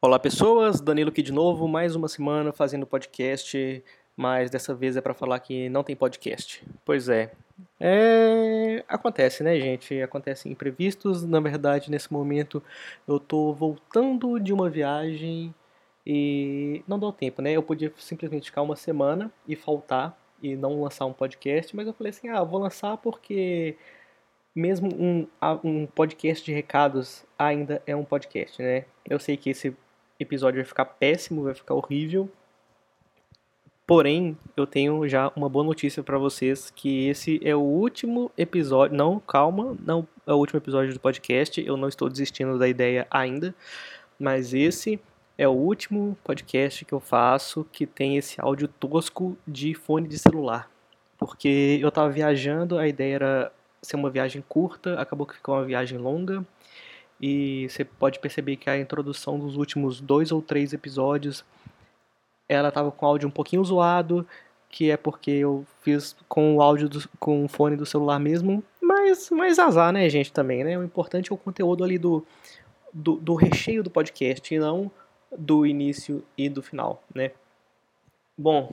Olá pessoas, Danilo aqui de novo, mais uma semana fazendo podcast, mas dessa vez é para falar que não tem podcast. Pois é, é... acontece, né, gente? Acontecem imprevistos. Na verdade, nesse momento eu tô voltando de uma viagem e não deu tempo, né? Eu podia simplesmente ficar uma semana e faltar e não lançar um podcast, mas eu falei assim: ah, vou lançar porque mesmo um, um podcast de recados ainda é um podcast, né? Eu sei que esse episódio vai ficar péssimo, vai ficar horrível. Porém, eu tenho já uma boa notícia para vocês que esse é o último episódio. Não, calma, não é o último episódio do podcast. Eu não estou desistindo da ideia ainda, mas esse é o último podcast que eu faço que tem esse áudio tosco de fone de celular. Porque eu estava viajando, a ideia era ser uma viagem curta, acabou que ficou uma viagem longa e você pode perceber que a introdução dos últimos dois ou três episódios ela estava com áudio um pouquinho zoado, que é porque eu fiz com o áudio do, com o fone do celular mesmo, mas, mas azar, né, gente, também, né? O importante é o conteúdo ali do, do, do recheio do podcast e não do início e do final, né? Bom,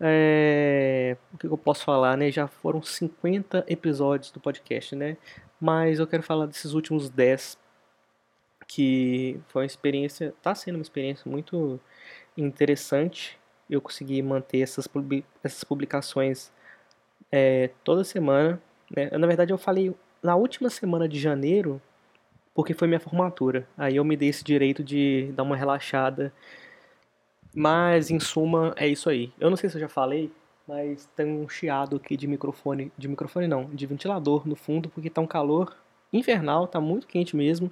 é, o que eu posso falar, né? Já foram 50 episódios do podcast, né? Mas eu quero falar desses últimos 10 que foi uma experiência, está sendo uma experiência muito interessante. Eu consegui manter essas, essas publicações é, toda semana. Né? Na verdade, eu falei na última semana de janeiro, porque foi minha formatura. Aí eu me dei esse direito de dar uma relaxada. Mas, em suma, é isso aí. Eu não sei se eu já falei, mas tem um chiado aqui de microfone, de microfone não, de ventilador no fundo, porque tá um calor infernal, tá muito quente mesmo.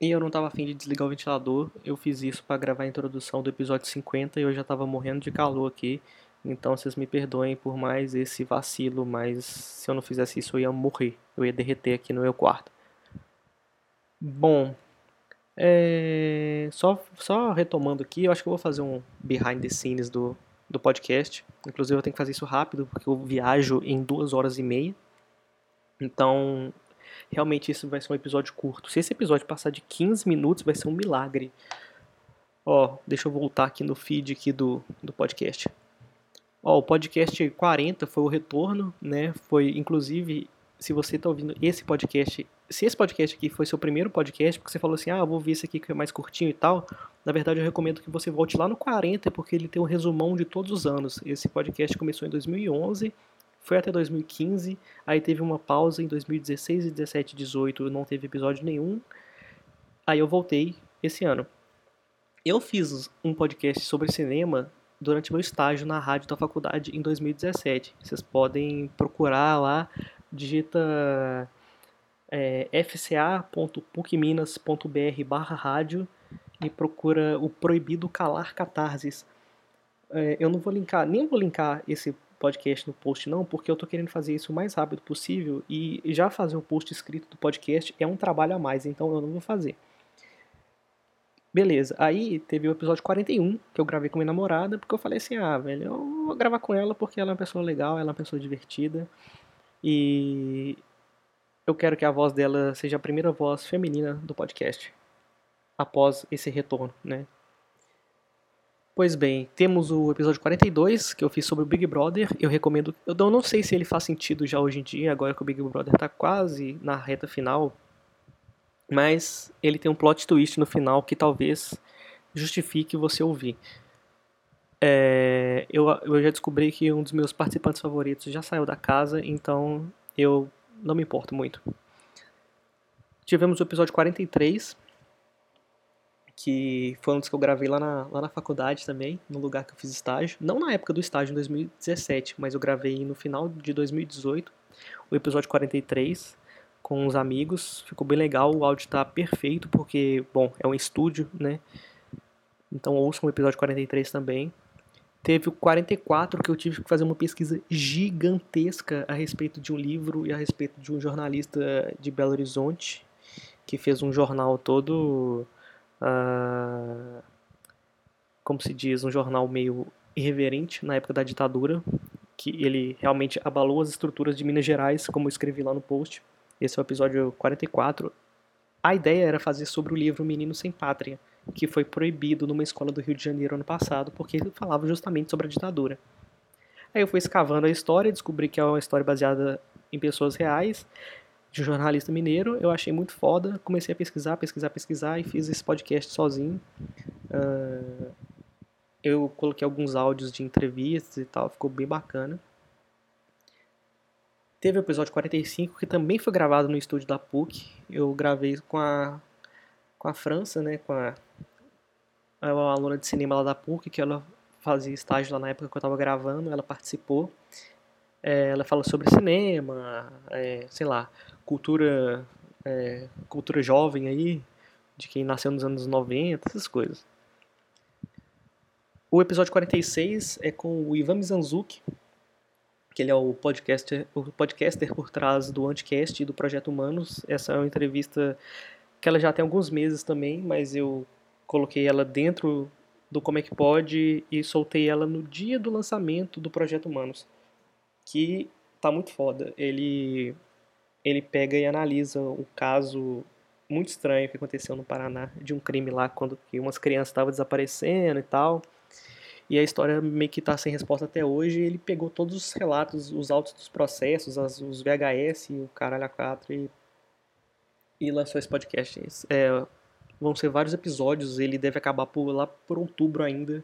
E eu não tava afim de desligar o ventilador. Eu fiz isso para gravar a introdução do episódio 50 e eu já tava morrendo de calor aqui. Então vocês me perdoem por mais esse vacilo, mas se eu não fizesse isso eu ia morrer. Eu ia derreter aqui no meu quarto. Bom, é... só, só retomando aqui, eu acho que eu vou fazer um behind the scenes do, do podcast. Inclusive eu tenho que fazer isso rápido, porque eu viajo em duas horas e meia. Então, realmente isso vai ser um episódio curto. Se esse episódio passar de 15 minutos, vai ser um milagre. Ó, deixa eu voltar aqui no feed aqui do, do podcast. Ó, o podcast 40 foi o retorno, né? Foi, inclusive, se você está ouvindo esse podcast se esse podcast aqui foi seu primeiro podcast, porque você falou assim, ah, vou ver esse aqui que é mais curtinho e tal, na verdade eu recomendo que você volte lá no 40, porque ele tem um resumão de todos os anos. Esse podcast começou em 2011, foi até 2015, aí teve uma pausa em 2016, 17 e 18, não teve episódio nenhum, aí eu voltei esse ano. Eu fiz um podcast sobre cinema durante meu estágio na rádio da faculdade em 2017. Vocês podem procurar lá, digita é, fca.pucminas.br barra rádio e procura o Proibido Calar Catarses. É, eu não vou linkar, nem vou linkar esse podcast no post não, porque eu tô querendo fazer isso o mais rápido possível e já fazer um post escrito do podcast é um trabalho a mais, então eu não vou fazer. Beleza, aí teve o episódio 41, que eu gravei com minha namorada, porque eu falei assim, ah, velho, eu vou gravar com ela porque ela é uma pessoa legal, ela é uma pessoa divertida, e eu quero que a voz dela seja a primeira voz feminina do podcast após esse retorno, né? Pois bem, temos o episódio 42 que eu fiz sobre o Big Brother. Eu recomendo. Eu não sei se ele faz sentido já hoje em dia, agora que o Big Brother tá quase na reta final. Mas ele tem um plot twist no final que talvez justifique você ouvir. É, eu, eu já descobri que um dos meus participantes favoritos já saiu da casa, então eu não me importo muito. Tivemos o episódio 43, que foi um dos que eu gravei lá na, lá na faculdade também, no lugar que eu fiz estágio. Não na época do estágio, em 2017, mas eu gravei no final de 2018, o episódio 43, com os amigos. Ficou bem legal, o áudio tá perfeito, porque, bom, é um estúdio, né? Então ouçam o episódio 43 também. Teve o 44, que eu tive que fazer uma pesquisa gigantesca a respeito de um livro e a respeito de um jornalista de Belo Horizonte, que fez um jornal todo. Uh, como se diz, um jornal meio irreverente na época da ditadura, que ele realmente abalou as estruturas de Minas Gerais, como eu escrevi lá no post. Esse é o episódio 44. a ideia era fazer sobre o livro Menino Sem Pátria, que foi proibido numa escola do Rio de Janeiro ano passado, porque ele falava justamente sobre a ditadura. Aí eu fui escavando a história, descobri que é uma história baseada em pessoas reais, de um jornalista mineiro. Eu achei muito foda, comecei a pesquisar, pesquisar, pesquisar e fiz esse podcast sozinho. Uh, eu coloquei alguns áudios de entrevistas e tal, ficou bem bacana. Teve o episódio 45, que também foi gravado no estúdio da PUC. Eu gravei com a, com a França, né, com a, a aluna de cinema lá da PUC, que ela fazia estágio lá na época que eu estava gravando, ela participou. É, ela fala sobre cinema, é, sei lá, cultura, é, cultura jovem aí, de quem nasceu nos anos 90, essas coisas. O episódio 46 é com o Ivan Mizanzuki, que ele é o podcaster, o podcaster por trás do Anticast e do Projeto Humanos. Essa é uma entrevista que ela já tem alguns meses também, mas eu coloquei ela dentro do Como é que Pode e soltei ela no dia do lançamento do Projeto Humanos, que tá muito foda. Ele ele pega e analisa um caso muito estranho que aconteceu no Paraná de um crime lá quando umas crianças estavam desaparecendo e tal. E a história meio que está sem resposta até hoje. Ele pegou todos os relatos, os autos dos processos, as, os VHS, o caralho a 4 e, e lançou esse podcast. É, vão ser vários episódios, ele deve acabar por, lá por outubro ainda.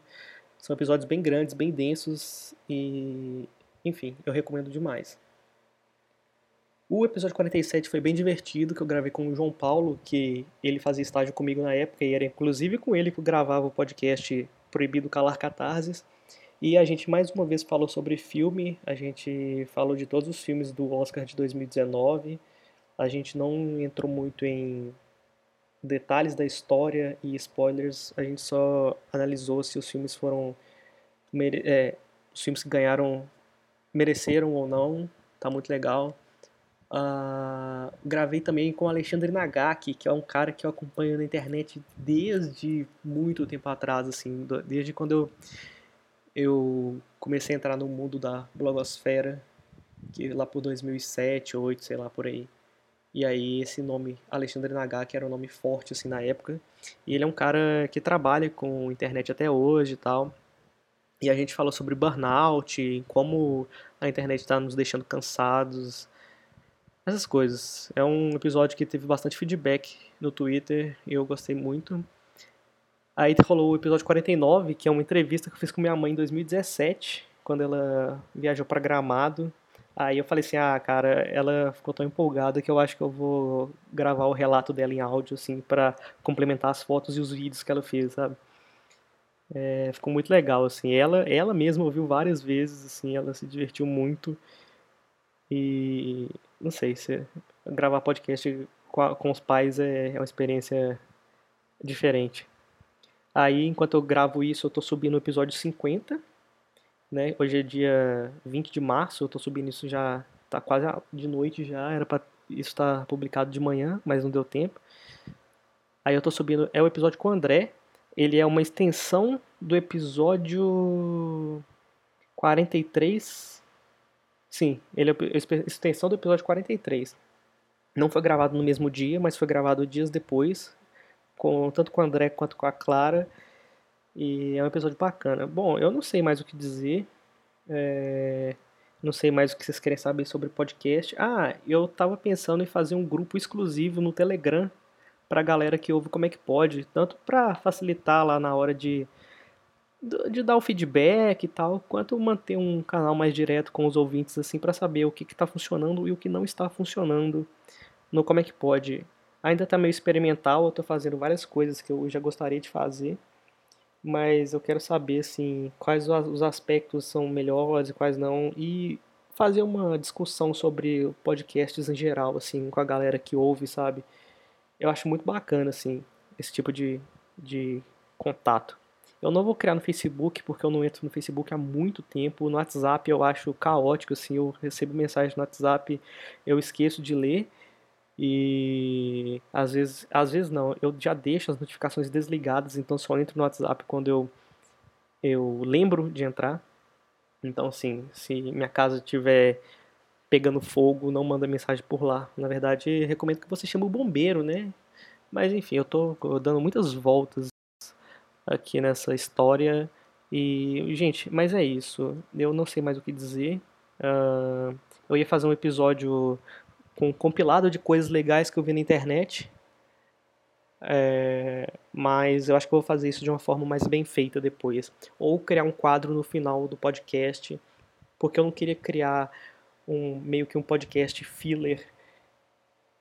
São episódios bem grandes, bem densos e, enfim, eu recomendo demais. O episódio 47 foi bem divertido, que eu gravei com o João Paulo, que ele fazia estágio comigo na época, e era inclusive com ele que eu gravava o podcast Proibido Calar Catarses. E a gente mais uma vez falou sobre filme, a gente falou de todos os filmes do Oscar de 2019. A gente não entrou muito em detalhes da história e spoilers, a gente só analisou se os filmes foram. É, os filmes que ganharam mereceram ou não, tá muito legal. Uh, gravei também com Alexandre Nagaki, que é um cara que eu acompanho na internet desde muito tempo atrás, assim, desde quando eu, eu comecei a entrar no mundo da blogosfera, que lá por 2007 ou 2008, sei lá, por aí. E aí esse nome, Alexandre Nagaki, era um nome forte assim na época. E ele é um cara que trabalha com internet até hoje e tal. E a gente falou sobre burnout, como a internet está nos deixando cansados, essas coisas. É um episódio que teve bastante feedback no Twitter e eu gostei muito. Aí rolou o episódio 49, que é uma entrevista que eu fiz com minha mãe em 2017, quando ela viajou para Gramado Aí eu falei assim, ah, cara, ela ficou tão empolgada que eu acho que eu vou gravar o relato dela em áudio, assim, para complementar as fotos e os vídeos que ela fez, sabe? É, ficou muito legal, assim. Ela, ela mesma ouviu várias vezes, assim, ela se divertiu muito. E não sei, se gravar podcast com, a, com os pais é, é uma experiência diferente. Aí, enquanto eu gravo isso, eu tô subindo o episódio 50 né? Hoje é dia 20 de março, eu tô subindo isso já, tá quase de noite já, era para isso estar tá publicado de manhã, mas não deu tempo. Aí eu tô subindo, é o episódio com o André, ele é uma extensão do episódio 43. Sim, ele é a extensão do episódio 43. Não foi gravado no mesmo dia, mas foi gravado dias depois, com tanto com o André quanto com a Clara. E é um episódio bacana. Bom, eu não sei mais o que dizer. É... Não sei mais o que vocês querem saber sobre podcast. Ah, eu tava pensando em fazer um grupo exclusivo no Telegram pra galera que ouve como é que pode. Tanto pra facilitar lá na hora de, de dar o feedback e tal, quanto manter um canal mais direto com os ouvintes, assim, para saber o que, que tá funcionando e o que não está funcionando no como é que pode. Ainda tá meio experimental, eu tô fazendo várias coisas que eu já gostaria de fazer mas eu quero saber assim quais os aspectos são melhores e quais não e fazer uma discussão sobre podcasts em geral assim com a galera que ouve sabe? Eu acho muito bacana assim esse tipo de, de contato. Eu não vou criar no Facebook porque eu não entro no Facebook há muito tempo. No WhatsApp eu acho caótico assim eu recebo mensagem no WhatsApp eu esqueço de ler e às vezes, às vezes não, eu já deixo as notificações desligadas, então só entro no WhatsApp quando eu, eu lembro de entrar. Então, assim, se minha casa estiver pegando fogo, não manda mensagem por lá. Na verdade, recomendo que você chame o bombeiro, né? Mas enfim, eu tô dando muitas voltas aqui nessa história. E, gente, mas é isso. Eu não sei mais o que dizer. Uh, eu ia fazer um episódio com um compilado de coisas legais que eu vi na internet. É, mas eu acho que eu vou fazer isso de uma forma mais bem feita depois. Ou criar um quadro no final do podcast. Porque eu não queria criar um meio que um podcast filler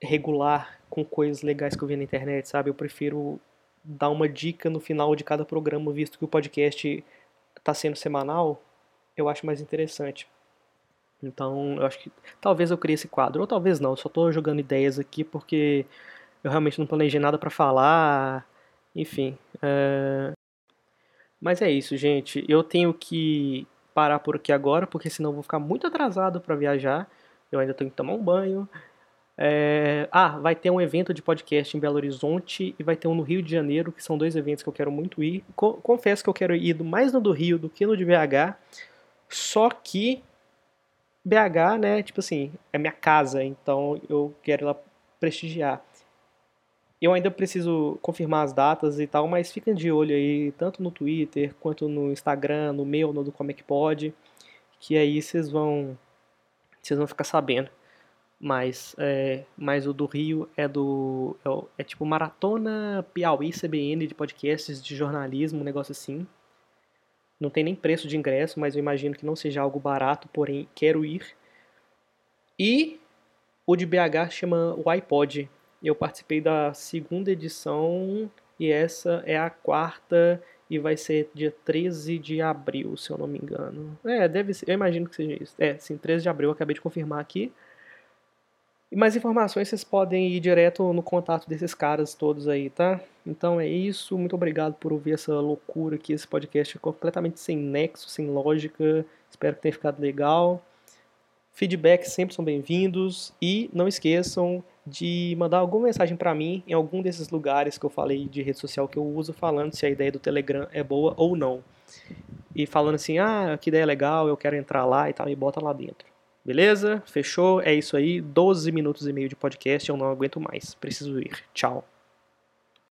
regular com coisas legais que eu vi na internet, sabe? Eu prefiro dar uma dica no final de cada programa, visto que o podcast está sendo semanal, eu acho mais interessante. Então, eu acho que talvez eu crie esse quadro, ou talvez não, eu só estou jogando ideias aqui porque eu realmente não planejei nada para falar, enfim. É... Mas é isso, gente. Eu tenho que parar por aqui agora, porque senão eu vou ficar muito atrasado para viajar. Eu ainda tenho que tomar um banho, é... Ah, vai ter um evento de podcast em Belo Horizonte e vai ter um no Rio de Janeiro, que são dois eventos que eu quero muito ir. Confesso que eu quero ir mais no do Rio do que no de BH, só que BH, né, tipo assim, é minha casa, então eu quero lá prestigiar. Eu ainda preciso confirmar as datas e tal, mas fiquem de olho aí, tanto no Twitter, quanto no Instagram, no meu, no do Como é que pode, que aí vocês vão, vocês vão ficar sabendo mas, é, mas o do Rio é do. É, é, tipo Maratona Piauí CBN de podcasts de jornalismo, um negócio assim. Não tem nem preço de ingresso, mas eu imagino que não seja algo barato, porém quero ir. E o de BH chama o iPod. Eu participei da segunda edição e essa é a quarta e vai ser dia 13 de abril, se eu não me engano. É, deve ser, eu imagino que seja isso. É, sim, 13 de abril, eu acabei de confirmar aqui. E mais informações vocês podem ir direto no contato desses caras todos aí, tá? Então é isso. Muito obrigado por ouvir essa loucura aqui, esse podcast completamente sem nexo, sem lógica. Espero que tenha ficado legal. Feedbacks sempre são bem-vindos e não esqueçam de mandar alguma mensagem para mim em algum desses lugares que eu falei de rede social que eu uso, falando se a ideia do Telegram é boa ou não. E falando assim, ah, que ideia legal, eu quero entrar lá e tal, e bota lá dentro. Beleza? Fechou? É isso aí. 12 minutos e meio de podcast. Eu não aguento mais. Preciso ir. Tchau.